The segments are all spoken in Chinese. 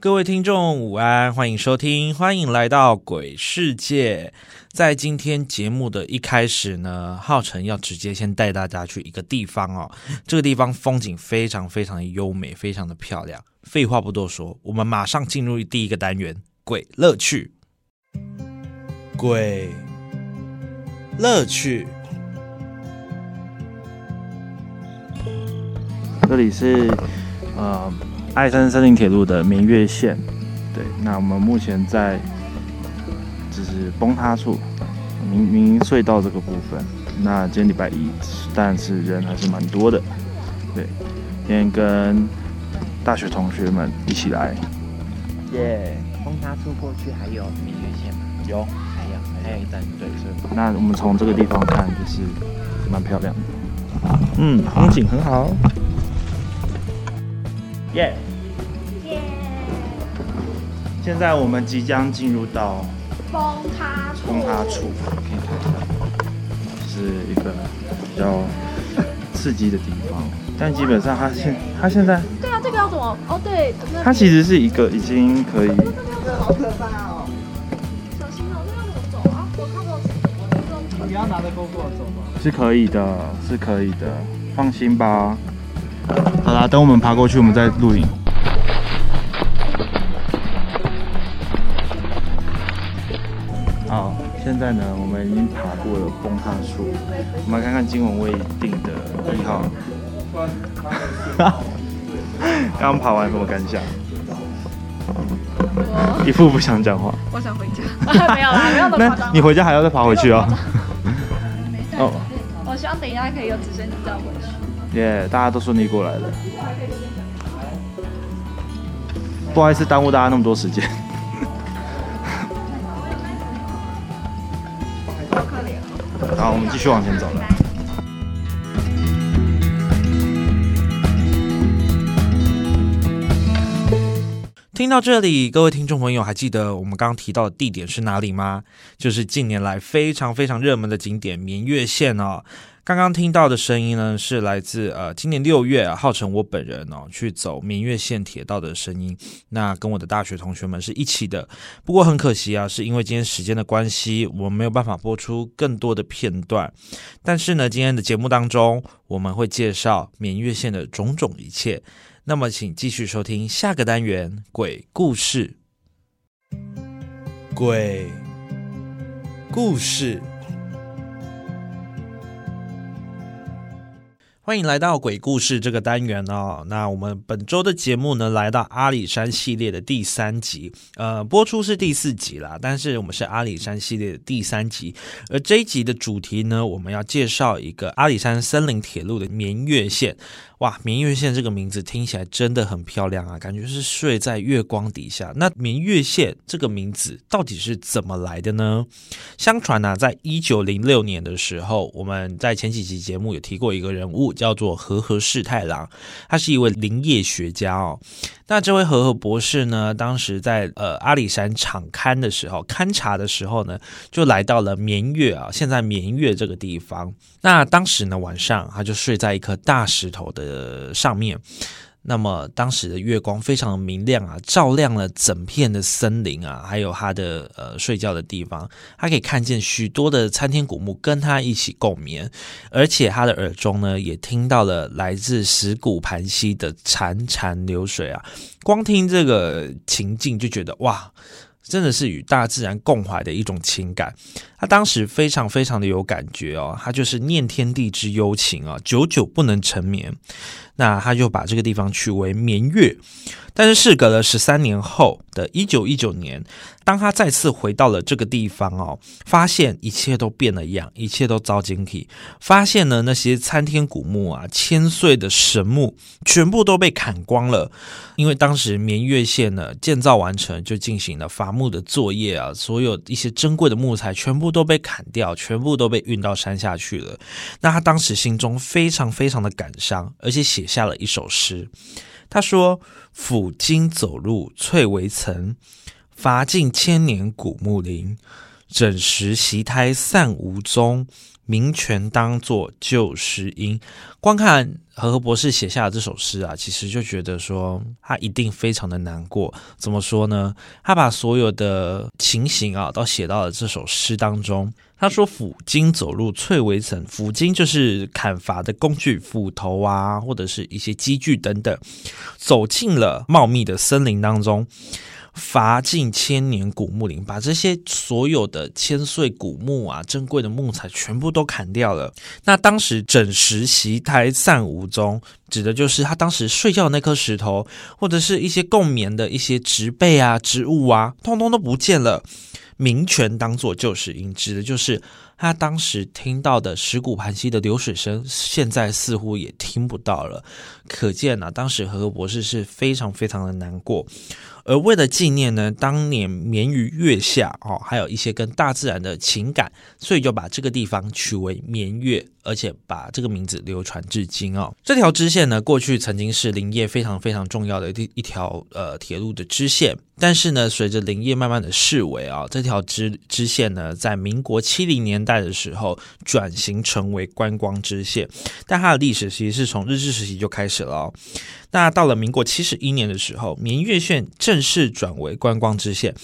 各位听众午安，欢迎收听，欢迎来到鬼世界。在今天节目的一开始呢，浩辰要直接先带大家去一个地方哦。这个地方风景非常非常的优美，非常的漂亮。废话不多说，我们马上进入第一个单元——鬼乐趣。鬼乐趣。这里是呃爱山森林铁路的明月线，对，那我们目前在就是崩塌处，明明隧道这个部分。那今天礼拜一，但是人还是蛮多的，对，今天跟大学同学们一起来。耶，崩塌处过去还有明月线吗？有，还有，还有一站，对，是。那我们从这个地方看，就是蛮漂亮的，嗯，风景很好。耶耶！现在我们即将进入到崩塌处，崩塌处，可以看一下，是一个比较刺激的地方。但基本上，它现它现在，对啊，这个要怎么？哦，对，它其实是一个已经可以。这个好可怕哦！小心哦，这要怎么走啊？我看到，你要拿着 GoPro 走吗？是可以的，是可以的，放心吧。好啦，等我们爬过去，我们再录影。现在呢，我们已经爬过了崩塌处，我们来看看金文威定的一号。刚 刚爬完什么感想？一副不想讲话。我想回家。没有啦，没有那么夸张。你回家还要再爬回去哦。哦。我希望等一下可以有直升机载回去。耶！大家都顺利过来了，不好意思耽误大家那么多时间。好，我们继续往前走了。听到这里，各位听众朋友还记得我们刚刚提到的地点是哪里吗？就是近年来非常非常热门的景点绵月线哦。刚刚听到的声音呢，是来自呃今年六月号称我本人哦去走明月线铁道的声音。那跟我的大学同学们是一起的。不过很可惜啊，是因为今天时间的关系，我们没有办法播出更多的片段。但是呢，今天的节目当中，我们会介绍明月线的种种一切。那么，请继续收听下个单元鬼故事。鬼故事。欢迎来到鬼故事这个单元哦。那我们本周的节目呢，来到阿里山系列的第三集，呃，播出是第四集啦，但是我们是阿里山系列的第三集。而这一集的主题呢，我们要介绍一个阿里山森林铁路的绵月线。哇，明月线这个名字听起来真的很漂亮啊，感觉是睡在月光底下。那明月线这个名字到底是怎么来的呢？相传呢，在一九零六年的时候，我们在前几集节目有提过一个人物，叫做和和世太郎，他是一位林业学家哦。那这位和和博士呢，当时在呃阿里山场勘的时候，勘察的时候呢，就来到了绵月啊，现在绵月这个地方。那当时呢，晚上他就睡在一颗大石头的上面。那么当时的月光非常明亮啊，照亮了整片的森林啊，还有他的呃睡觉的地方。他可以看见许多的参天古木跟他一起共眠，而且他的耳中呢也听到了来自石鼓盘溪的潺潺流水啊。光听这个情境就觉得哇！真的是与大自然共怀的一种情感，他当时非常非常的有感觉哦，他就是念天地之幽情啊，久久不能成眠，那他就把这个地方取为眠月。但是事隔了十三年后的一九一九年，当他再次回到了这个地方哦，发现一切都变了样，一切都遭惊体，发现呢那些参天古木啊、千岁的神木全部都被砍光了，因为当时绵月县呢建造完成就进行了伐木的作业啊，所有一些珍贵的木材全部都被砍掉，全部都被运到山下去了。那他当时心中非常非常的感伤，而且写下了一首诗。他说：“抚今走路翠微层，伐尽千年古木林。枕石席胎散无踪，名泉当作旧时音。”光看和和博士写下的这首诗啊，其实就觉得说他一定非常的难过。怎么说呢？他把所有的情形啊，都写到了这首诗当中。他说：“斧金走入翠微层，斧金就是砍伐的工具，斧头啊，或者是一些机具等等，走进了茂密的森林当中。”伐尽千年古木林，把这些所有的千岁古木啊、珍贵的木材全部都砍掉了。那当时整石席台散无踪，指的就是他当时睡觉的那颗石头，或者是一些共眠的一些植被啊、植物啊，通通都不见了。名泉当作旧时音，指的就是他当时听到的石鼓盘溪的流水声，现在似乎也听不到了。可见呢，当时和和博士是非常非常的难过。而为了纪念呢，当年眠于月下哦，还有一些跟大自然的情感，所以就把这个地方取为眠月，而且把这个名字流传至今哦。这条支线呢，过去曾经是林业非常非常重要的一一条呃铁路的支线，但是呢，随着林业慢慢的式微啊，这条支支线呢，在民国七零年代的时候转型成为观光支线，但它的历史其实是从日治时期就开始了哦。那到了民国七十一年的时候，明月线正式转为观光支线。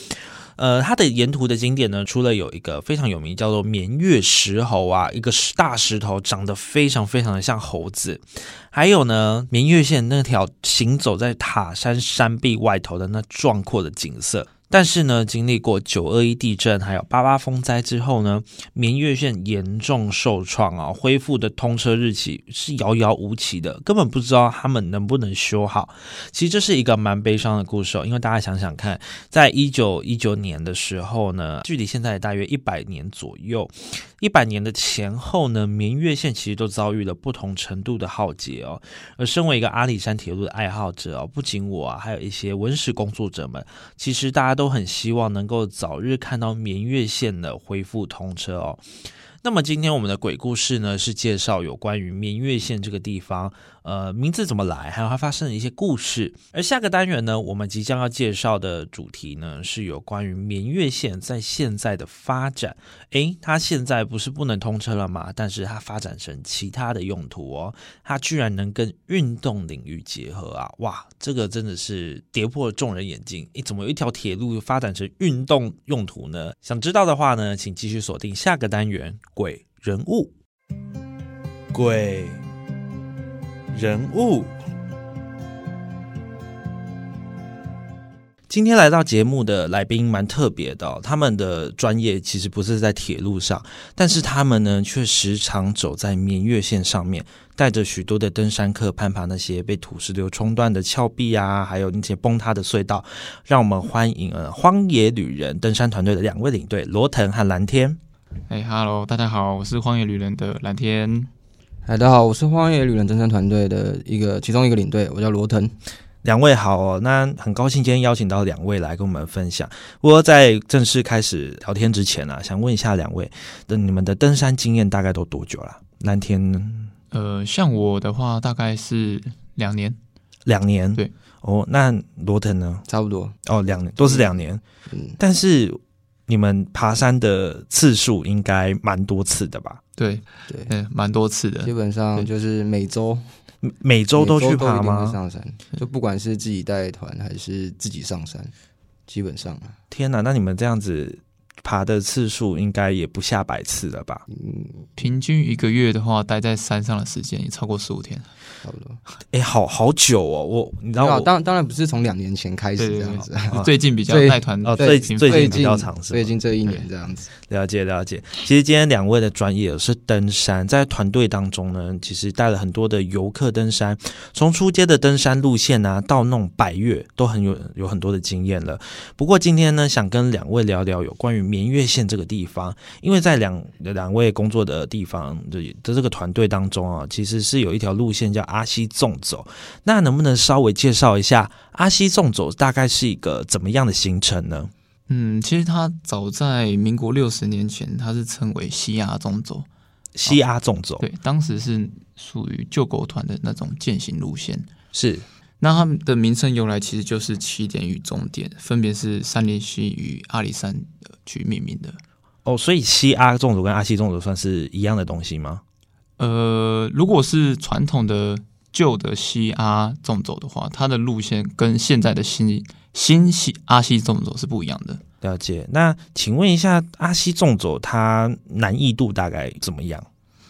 呃，它的沿途的景点呢，除了有一个非常有名叫做绵月石猴啊，一个大石头长得非常非常的像猴子，还有呢，绵月线那条行走在塔山山壁外头的那壮阔的景色。但是呢，经历过九二一地震还有八八风灾之后呢，绵月线严重受创啊，恢复的通车日期是遥遥无期的，根本不知道他们能不能修好。其实这是一个蛮悲伤的故事哦，因为大家想想看，在一九一九年的时候呢，距离现在大约一百年左右，一百年的前后呢，绵月线其实都遭遇了不同程度的浩劫哦。而身为一个阿里山铁路的爱好者哦，不仅我啊，还有一些文史工作者们，其实大家都。很希望能够早日看到绵月线的恢复通车哦。那么今天我们的鬼故事呢，是介绍有关于绵月线这个地方，呃，名字怎么来，还有它发生的一些故事。而下个单元呢，我们即将要介绍的主题呢，是有关于绵月县在现在的发展。诶，它现在不是不能通车了吗？但是它发展成其他的用途哦，它居然能跟运动领域结合啊！哇，这个真的是跌破了众人眼镜。诶，怎么有一条铁路发展成运动用途呢？想知道的话呢，请继续锁定下个单元。鬼人物，鬼人物。今天来到节目的来宾蛮特别的，他们的专业其实不是在铁路上，但是他们呢却时常走在绵月线上面，带着许多的登山客攀爬那些被土石流冲断的峭壁啊，还有那些崩塌的隧道。让我们欢迎呃荒野旅人登山团队的两位领队罗腾和蓝天。哎哈喽，大家好，我是荒野旅人的蓝天。哎，大家好，我是荒野旅人登山团队的一个其中一个领队，我叫罗腾。两位好哦，那很高兴今天邀请到两位来跟我们分享。不过在正式开始聊天之前啊，想问一下两位的你们的登山经验大概都多久了？蓝天呢？呃，像我的话大概是两年，两年。对，哦，那罗腾呢？差不多哦，两年都是两年。嗯，但是。你们爬山的次数应该蛮多次的吧？对对，嗯，蛮多次的，基本上就是每周每周都去爬吗？上山，就不管是自己带团还是自己上山，基本上。天哪，那你们这样子爬的次数应该也不下百次了吧？嗯平均一个月的话，待在山上的时间也超过十五天。差不多。哎，好好久哦，我你知道当当然不是从两年前开始这样子，是 最近比较带团哦对最最近比最近较长最近这一年这样子。了解了解，其实今天两位的专业是登山，在团队当中呢，其实带了很多的游客登山，从出街的登山路线啊，到那种百越，都很有有很多的经验了。不过今天呢，想跟两位聊聊有关于绵月县这个地方，因为在两两位工作的地方的的这个团队当中啊，其实是有一条路线叫阿西纵走。那能不能稍微介绍一下阿西纵走大概是一个怎么样的行程呢？嗯，其实它早在民国六十年前，它是称为西阿纵走，西阿纵走对，当时是属于救狗团的那种践行路线。是那他们的名称由来其实就是起点与终点，分别是三连溪与阿里山呃去命名的。哦，所以西阿纵走跟阿西纵走算是一样的东西吗？呃，如果是传统的旧的西阿纵走的话，它的路线跟现在的新新西阿西纵走是不一样的。了解。那请问一下，阿西纵走它难易度大概怎么样？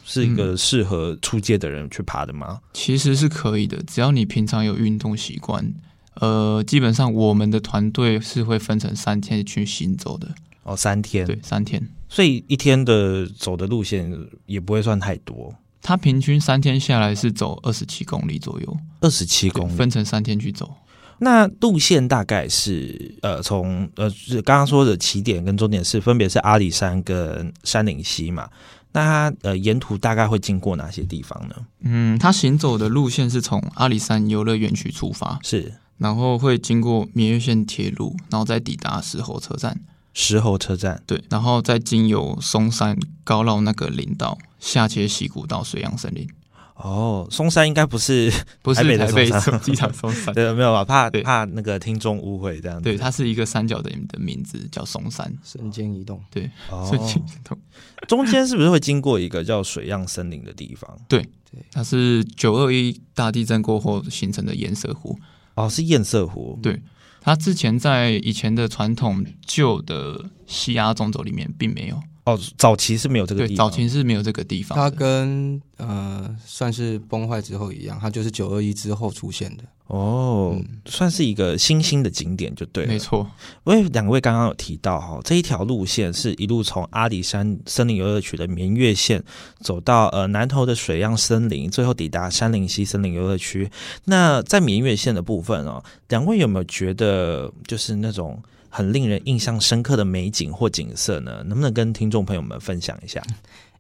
是一个适合出街的人去爬的吗？其实是可以的，只要你平常有运动习惯。呃，基本上我们的团队是会分成三天去行走的，哦，三天。对，，三天。所以一天的走的路线也不会算太多，他平均三天下来是走二十七公里左右，二十七公里。分成三天去走。那路线大概是呃，从呃，是刚刚说的起点跟终点是分别是阿里山跟山岭溪嘛。那它呃沿途大概会经过哪些地方呢？嗯，它行走的路线是从阿里山游乐园区出发，是然后会经过绵月线铁路，然后再抵达石猴车站。石猴车站。对，然后再经由松山高绕那个林道，下切溪谷到水阳森林，哦，松山应该不是 不是台北的台北松山机场松山。对，没有吧？怕怕那个听众误会这样子。对，它是一个三角的的名字，叫松山。瞬间移动，对，哦所以中间是不是会经过一个叫水漾森林的地方？对，对它是九二一大地震过后形成的堰塞湖。哦，是堰塞湖。对它之前在以前的传统旧的西亚纵轴里面并没有，哦，早期是没有这个，地方。早期是没有这个地方它。跟呃算是崩坏之后一样，它就是九二一之后出现的。哦，嗯算是一个新兴的景点就对了。没错，因为两位刚刚有提到哈，这一条路线是一路从阿里山森林游乐区的绵月线走到呃南投的水漾森林，最后抵达山林溪森林游乐区。那在绵月线的部分哦，两位有没有觉得就是那种很令人印象深刻的美景或景色呢？能不能跟听众朋友们分享一下？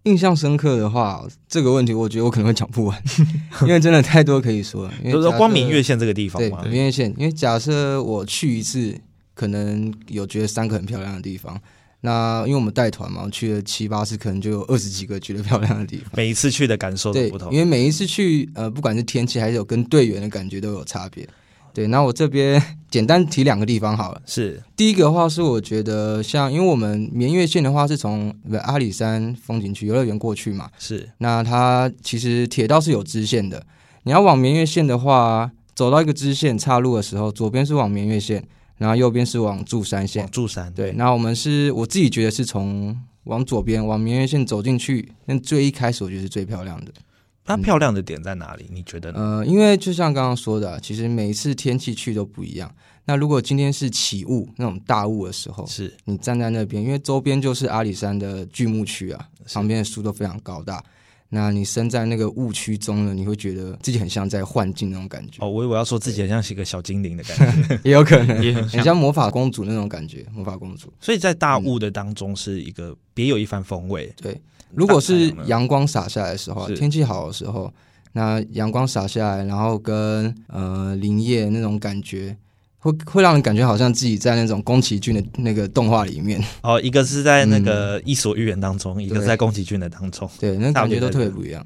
印象深刻的话，这个问题我觉得我可能会讲不完，因为真的太多可以说了。因为就是说光明月线这个地方嘛？明月线，因为假设我去一次，可能有觉得三个很漂亮的地方。那因为我们带团嘛，去了七八次，可能就有二十几个觉得漂亮的地方。每一次去的感受都不同，因。为每一次去，呃，不管是天气还是有跟队员的感觉都有差别。对，那我这边 简单提两个地方好了。是第一个的话是我觉得像，因为我们绵月线的话是从阿里山风景区游乐园过去嘛，是那它其实铁道是有支线的。你要往绵月线的话，走到一个支线岔路的时候，左边是往绵月线，然后右边是往柱山线往。柱山对，那我们是我自己觉得是从往左边往绵月线走进去，那最一开始我觉得是最漂亮的。它漂亮的点在哪里？你觉得呢？呃，因为就像刚刚说的啊，其实每一次天气去都不一样。那如果今天是起雾那种大雾的时候，是你站在那边，因为周边就是阿里山的巨木区啊，旁边的树都非常高大。那你身在那个误区中呢，你会觉得自己很像在幻境那种感觉，哦，我以为要说自己很像是一个小精灵的感觉，也有可能 也很像。很像魔法公主那种感觉。魔法公主，所以在大雾的当中是一个别有一番风味。对。如果是阳光洒下来的时候天气好的时候，那阳光洒下来，然后跟呃林业那种感觉，会会让人感觉好像自己在那种宫崎骏的那个动画里面，哦，一个是在那个《伊索寓言》当中，一个是在宫崎骏的当中。对，那感觉都特别不一样。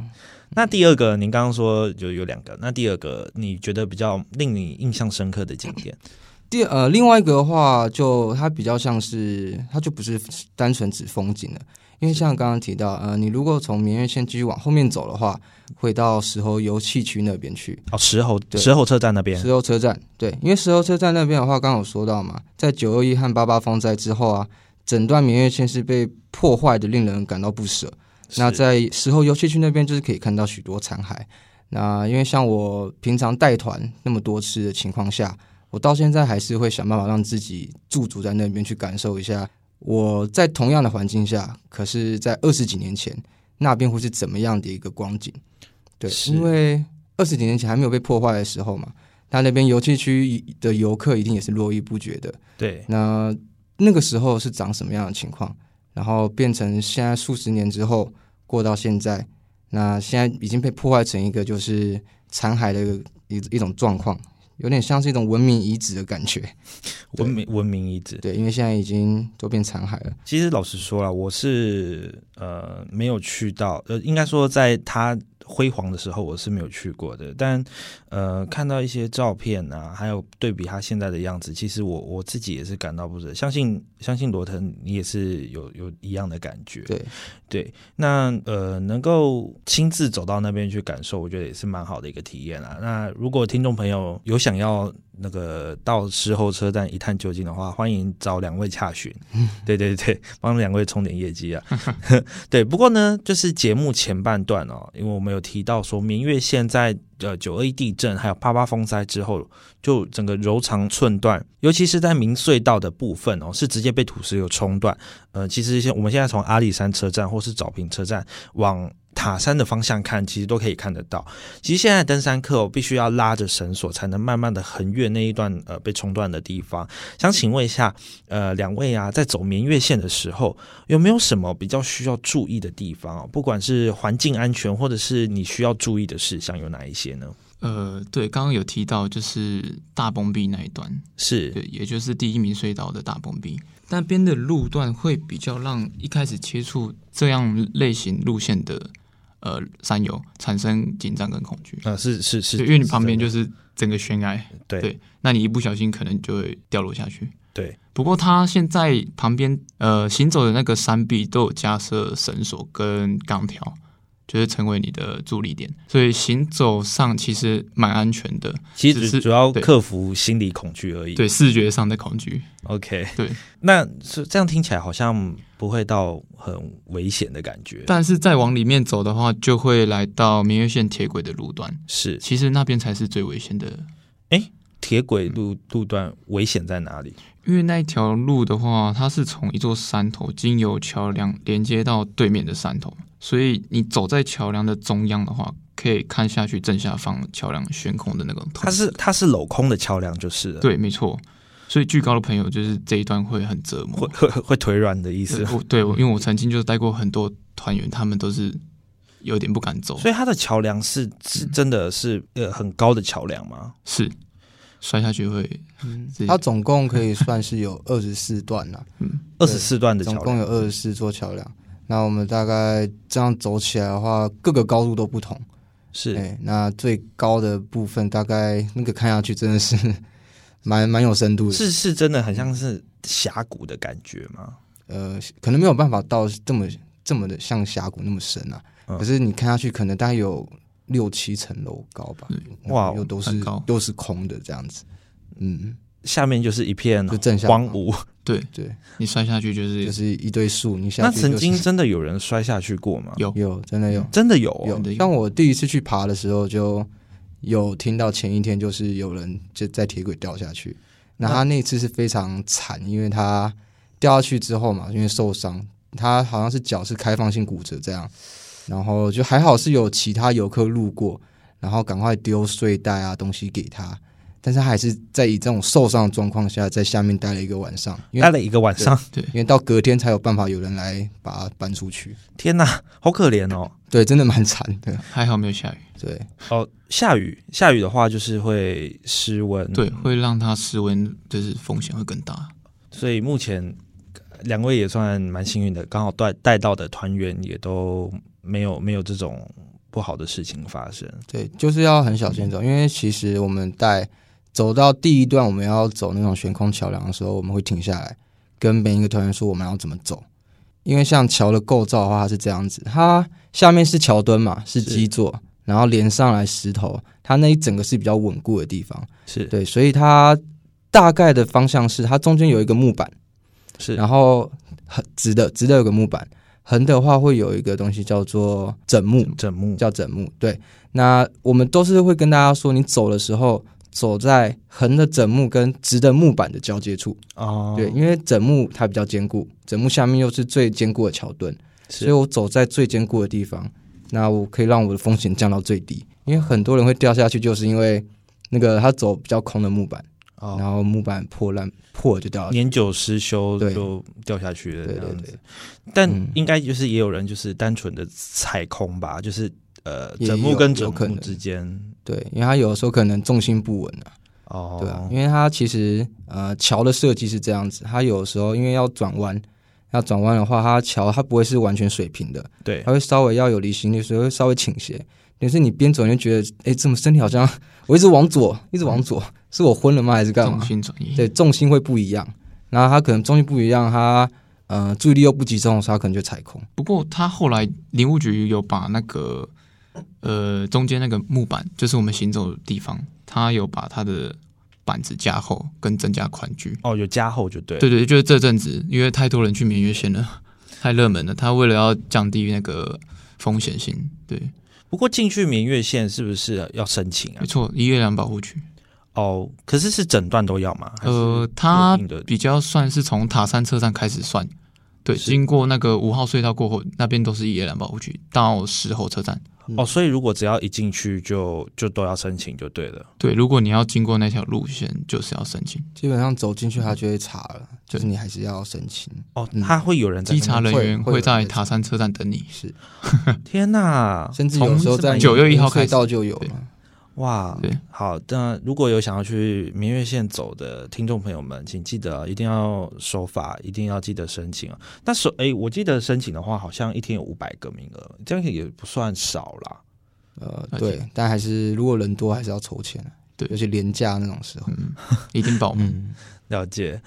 那第二个，您刚刚说就有两个，那第二个你觉得比较令你印象深刻的景点？第呃，另外一个的话，就它比较像是，它就不是单纯指风景的，因为像刚刚提到，呃，你如果从绵月线继续往后面走的话，会到石猴油气区那边去，哦，石猴对石猴车站那边石猴车站。对，因为石猴车站那边的话，刚刚有说到嘛，在九二一和八八风灾之后啊，整段明月线是被破坏的，令人感到不舍。那在石猴油气区那边，就是可以看到许多残骸。那因为像我平常带团那么多次的情况下，我到现在还是会想办法让自己驻足在那边去感受一下，我在同样的环境下，可是在二十几年前那边会是怎么样的一个光景？对，因为二十几年前还没有被破坏的时候嘛，那那边油气区的游客一定也是络绎不绝的。对，那那个时候是长什么样的情况？然后变成现在数十年之后过到现在，那现在已经被破坏成一个就是残骸的一一一种状况，有点像是一种文明遗址的感觉。文明文明遗址。对，因为现在已经都变残骸了。其实老实说了，我是呃没有去到，呃，应该说在它辉煌的时候，我是没有去过的。但呃，看到一些照片啊，还有对比他现在的样子，其实我我自己也是感到不舍。相信相信罗腾，你也是有有一样的感觉。对，对，那呃，能够亲自走到那边去感受，我觉得也是蛮好的一个体验啊。那如果听众朋友有想要那个到时候车站一探究竟的话，欢迎找两位洽询。对对对，帮两位冲点业绩啊。对，不过呢，就是节目前半段哦，因为我们有提到说，明月现在呃九二一地震还有八八风灾之后，就整个柔肠寸断，尤其是在明隧道的部分哦，是直接被土石流冲断。呃，其实现我们现在从阿里山车站或是早平车站往塔山的方向看，其实都可以看得到。其实现在登山客、必须要拉着绳索，才能慢慢的横越那一段呃被冲断的地方。想请问一下，呃，两位啊，在走明月线的时候，有没有什么比较需要注意的地方哦？不管是环境安全，或者是你需要注意的事项，有哪一些呢？呃，对，刚刚有提到就是大崩壁那一段，是。对，也就是第一名隧道的大崩壁，那边的路段会比较让一开始接触这样类型路线的呃山友产生紧张跟恐惧，啊，是是是，因为你旁边就是整个悬崖，对。对，那你一不小心可能就会掉落下去。对，不过他现在旁边呃行走的那个山壁都有加设绳索跟钢条，就是成为你的助力点，所以行走上其实蛮安全的。其只是实主要克服心理恐惧而已。对视觉上的恐惧，，OK，对。那是这样听起来好像不会到很危险的感觉。但是再往里面走的话，就会来到明月线铁轨的路段，是其实那边才是最危险的，铁轨路路段危险在哪里？因为那一条路的话，它是从一座山头经由桥梁连接到对面的山头，所以你走在桥梁的中央的话，可以看下去正下方桥梁悬空的那种透它是。它是镂空的桥梁就是了，对，没错。所以巨高的朋友就是这一段会很折磨会。会会腿软的意思对。因为我曾经就带过很多团员，他们都是有点不敢走，所以它的桥梁是是真的是呃很高的桥梁吗？是摔下去会它总共可以算是有 二十四段啦，二十四段的桥总共有梁，二十四座桥梁。那我们大概这样走起来的话，各个高度都不同。是哎，那最高的部分大概那个看下去真的是 蛮蛮有深度的。是是真的很像是峡谷的感觉吗？呃，可能没有办法到这么这么的像峡谷那么深啊。嗯可是你看下去，可能大概有六七层楼高吧。哇又都是都是空的这样子。嗯，下面就是一片就正下方荒芜。对对，你摔下去就是就是一堆树，你想那曾经真的有人摔下去过吗？有有真的有真的有哦有真的，有像我第一次去爬的时候，就有听到前一天就是有人就在铁轨掉下去。那他那次是非常惨，因为他掉下去之后嘛，因为受伤，他好像是脚是开放性骨折这样，然后就还好是有其他游客路过，然后赶快丢睡袋啊东西给他，但是他还是在以这种受伤的状况下，在下面待了一个晚上，因为待了一个晚上，对因为到隔天才有办法有人来把他搬出去。天哪，好可怜哦。对，真的蛮惨的。还好没有下雨，对，哦，下雨，下雨的话就是会失温，对，会让它失温，就是风险会更大。所以目前呃两位也算蛮幸运的，刚好带带到的团员也都没有没有这种不好的事情发生。对，就是要很小心走，因为其实我们在走到第一段，我们要走那种悬空桥梁的时候，我们会停下来，跟每一个团员说我们要怎么走。因为像桥的构造的话，它是这样子，它下面是桥墩嘛，是是基座，然后连上来石头，它那一整个是比较稳固的地方。是对，所以它大概的方向是，它中间有一个木板，是，然后很直的直的有个木板，横的话会有一个东西叫做枕木，枕木叫枕木。对，那我们都是会跟大家说，你走的时候走在横的枕木跟直的木板的交接处。哦，对，因为枕木它比较坚固，枕木下面又是最坚固的桥墩，所以我走在最坚固的地方，那我可以让我的风险降到最低。因为很多人会掉下去，就是因为那个他走比较空的木板，然哦，后木板破烂破就掉了。年久失修对。就掉下去了对对这样子。对。但嗯。应该就是也有人就是单纯的踩空吧，就是呃也枕木跟整木之间。对，因为它有的时候可能重心不稳啊，哦，对啊，因为它其实呃桥的设计是这样子，它有的时候因为要转弯，要转弯的话，它桥它不会是完全水平的，对。它会稍微要有离心力，所以会稍微倾斜。但是你边走你就觉得，哎，怎么身体好像我一直往左，一直往左，是我昏了吗？还是干重嘛？心转移。对，重心会不一样，然后他可能重心不一样，他呃注意力又不集中的时候，它可能就踩空。不过他后来林务局有把那个呃中间那个木板，就是我们行走的地方，他有把他的板子加厚跟增加宽距。哦有加厚就对，对对，就是这阵子因为太多人去明月线了，太热门了，他为了要降低那个风险性，对，不过进去明月线是不是要申请啊没？错，一月亮保护区。哦，可是是整段都要吗？呃，它比较算是从塔山车站开始算，对，经过那个五号隧道过后，那边都是野兰保护区，到石后车站。哦，所以如果只要一进去就就都要申请就对了。对，如果你要经过那条路线，就是要申请。基本上走进去，他就会查了，就是你还是要申请。哦，嗯他会有人在稽查人员会在塔山车站等你。是，天哪，甚至有时候在九月一号开始隧道就有了。哇，对，好，那如果有想要去明月线走的听众朋友们，请记得一定要守法，一定要记得申请啊。但是，哎，我记得申请的话，好像一天有五百个名额，这样也不算少啦。呃，对，但还是如果人多，还是要筹钱。对尤其廉价那种时候。嗯，一定保密。嗯，了解。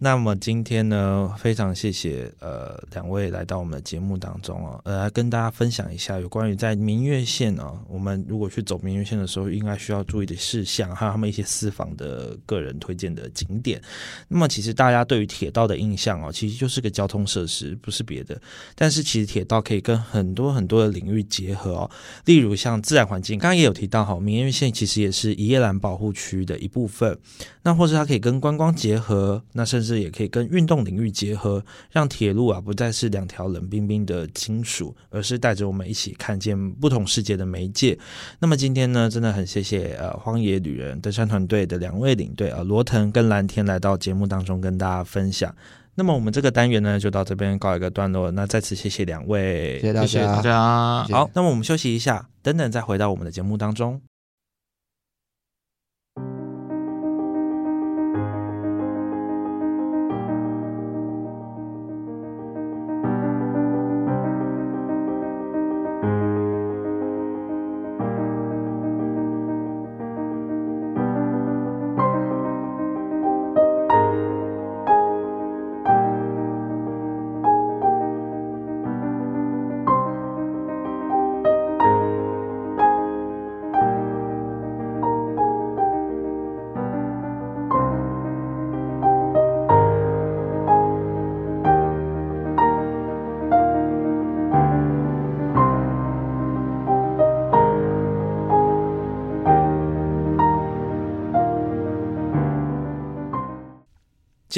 那么今天呢，非常谢谢呃两位来到我们的节目当中哦，呃，来跟大家分享一下有关于在明月线哦，我们如果去走明月线的时候，应该需要注意的事项，还有他们一些私房的个人推荐的景点。那么其实大家对于铁道的印象哦，其实就是个交通设施，不是别的。但是其实铁道可以跟很多很多的领域结合哦，例如像自然环境，刚刚也有提到哈，明月线其实也是一夜兰保护区的一部分。那或者它可以跟观光结合，那甚至也可以跟运动领域结合，让铁路啊不再是两条冷冰冰的金属，而是带着我们一起看见不同世界的媒介。那么今天呢，真的很谢谢呃荒野旅人登山团队的两位领队啊罗腾跟蓝天来到节目当中跟大家分享。那么我们这个单元呢，就到这边告一个段落。那再次谢谢两位，谢谢大家谢谢大。家谢。谢好，那么我们休息一下，等等再回到我们的节目当中。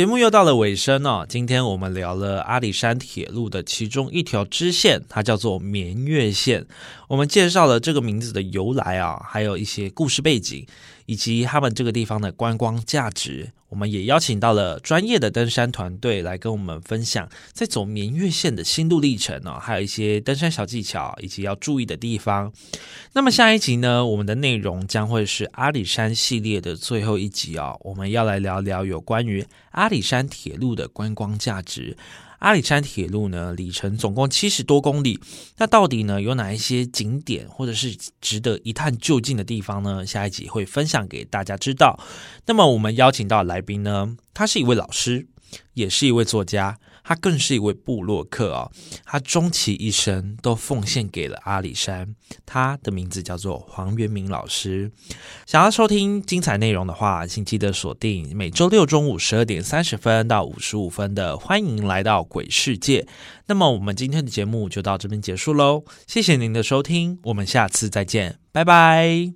节目又到了尾声哦，今天我们聊了阿里山铁路的其中一条支线，它叫做绵月线。我们介绍了这个名字的由来啊，还有一些故事背景，以及他们这个地方的观光价值。我们也邀请到了专业的登山团队来跟我们分享在走明月线的心路历程哦，还有一些登山小技巧以及要注意的地方。那么下一集呢，我们的内容将会是阿里山系列的最后一集哦，我们要来聊聊有关于阿里山铁路的观光价值。阿里山铁路呢，里程总共七十多公里，那到底呢有哪一些景点或者是值得一探究竟的地方呢？下一集会分享给大家知道。那么我们邀请到来宾呢，他是一位老师，也是一位作家。他更是一位部落客哦。他终其一生都奉献给了阿里山。他的名字叫做黄元明老师。想要收听精彩内容的话，请记得锁定每周六中午十二点三十分到五十五分的《欢迎来到鬼世界》。那么我们今天的节目就到这边结束喽，谢谢您的收听，我们下次再见，拜拜。